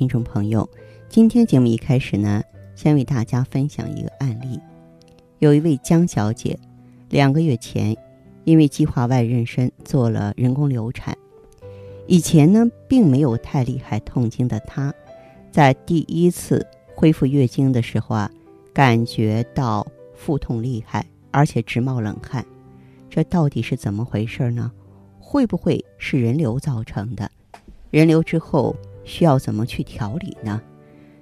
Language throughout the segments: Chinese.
听众朋友，今天节目一开始呢，先为大家分享一个案例。有一位江小姐，两个月前因为计划外妊娠做了人工流产。以前呢，并没有太厉害痛经的她，在第一次恢复月经的时候啊，感觉到腹痛厉害，而且直冒冷汗。这到底是怎么回事呢？会不会是人流造成的？人流之后需要怎么去调理呢？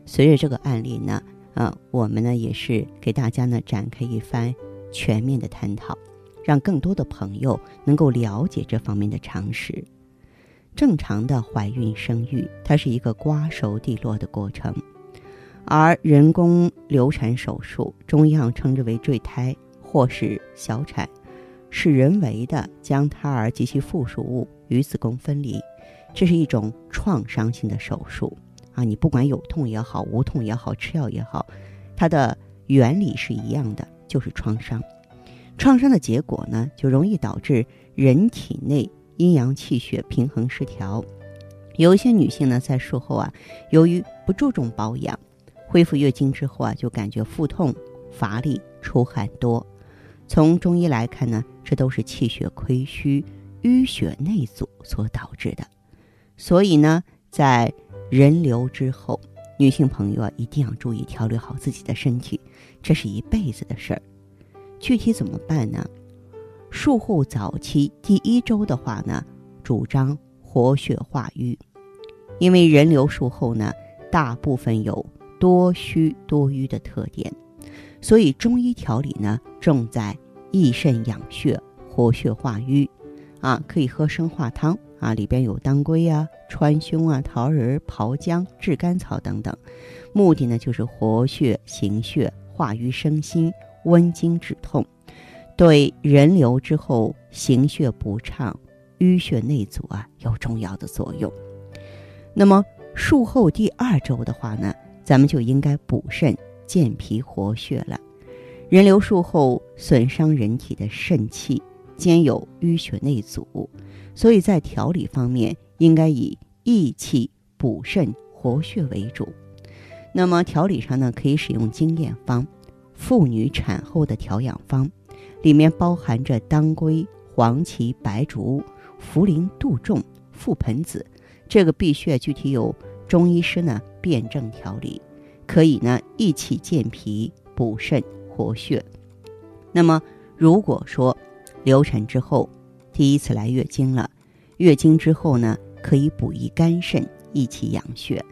随着这个案例呢，啊，我们呢也是给大家呢展开一番全面的探讨，让更多的朋友能够了解这方面的常识。正常的怀孕生育，它是一个瓜熟蒂落的过程，而人工流产手术，中医上称之为坠胎或是小产，是人为的将胎儿及其附属物与子宫分离，这是一种创伤性的手术啊！你不管有痛也好，无痛也好，吃药也好，它的原理是一样的，就是创伤。创伤的结果呢，就容易导致人体内。阴阳气血平衡失调，有一些女性呢，在术后啊，由于不注重保养，恢复月经之后啊，就感觉腹痛、乏力、出汗多。从中医来看呢，这都是气血亏虚、淤血内阻所导致的。所以呢，在人流之后，女性朋友啊，一定要注意调理好自己的身体，这是一辈子的事儿。具体怎么办呢？术后早期第一周的话呢，主张活血化瘀，因为人流术后呢，大部分有多虚多瘀的特点，所以中医调理呢重在益肾养血、活血化瘀，啊，可以喝生化汤啊，里边有当归啊、川芎啊、桃仁、炮姜、炙甘草等等，目的呢就是活血行血、化瘀生新、温经止痛。对人流之后行血不畅、淤血内阻啊有重要的作用。那么术后第二周的话呢，咱们就应该补肾、健脾、活血了。人流术后损伤人体的肾气，兼有淤血内阻，所以在调理方面应该以益气、补肾、活血为主。那么调理上呢，可以使用经验方，妇女产后的调养方。里面包含着当归、黄芪、白术、茯苓、杜仲、覆盆子，这个必穴具体由中医师呢辩证调理，可以呢益气健脾、补肾活血。那么如果说流产之后第一次来月经了，月经之后呢可以补益肝肾、益气养血。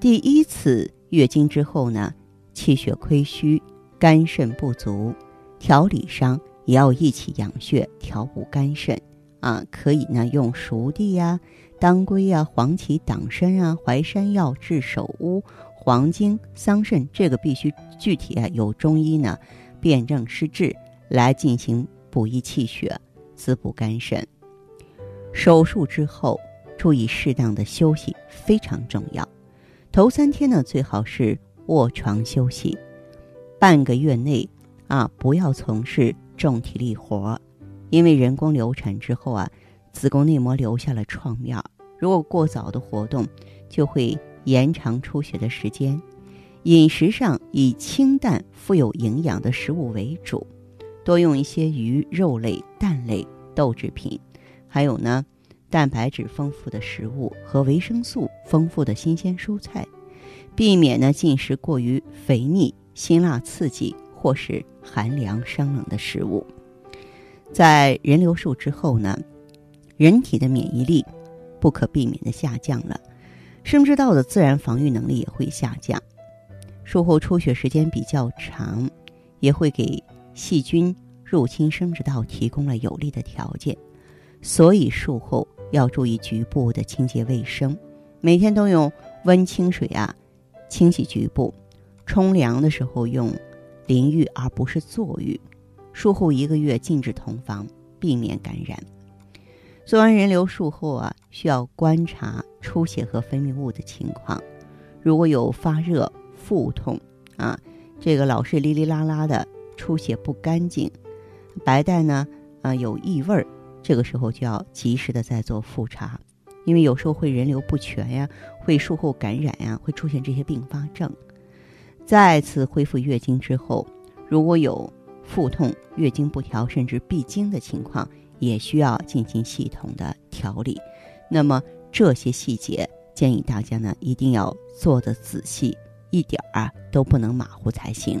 第一次月经之后呢，气血亏虚、肝肾不足。调理上也要一起养血、调补肝肾啊，可以呢用熟地呀、当归呀、黄芪、党参啊、淮山药治手乌、黄精桑葚，这个必须具体啊有中医呢辨证施治来进行补益气血、滋补肝肾。手术之后注意适当的休息非常重要，头三天呢最好是卧床休息，半个月内。啊，不要从事重体力活，因为人工流产之后啊，子宫内膜留下了创面，如果过早的活动，就会延长出血的时间。饮食上以清淡、富有营养的食物为主，多用一些鱼肉类、蛋类、豆制品，还有呢，蛋白质丰富的食物和维生素丰富的新鲜蔬菜，避免呢进食过于肥腻、辛辣刺激。或是寒凉生冷的食物，在人流术之后呢，人体的免疫力不可避免的下降了，生殖道的自然防御能力也会下降。术后出血时间比较长，也会给细菌入侵生殖道提供了有利的条件。所以术后要注意局部的清洁卫生，每天都用温清水啊清洗局部，冲凉的时候用淋浴而不是坐浴。术后一个月禁止同房，避免感染。做完人流术后啊，需要观察出血和分泌物的情况。如果有发热、腹痛啊，这个老是哩哩啦啦的出血不干净，白带呢啊有异味儿，这个时候就要及时的再做复查，因为有时候会人流不全呀，会术后感染呀，会出现这些并发症。再次恢复月经之后，如果有腹痛、月经不调甚至闭经的情况，也需要进行系统的调理。那么这些细节，建议大家呢一定要做的仔细一点儿啊，都不能马虎才行。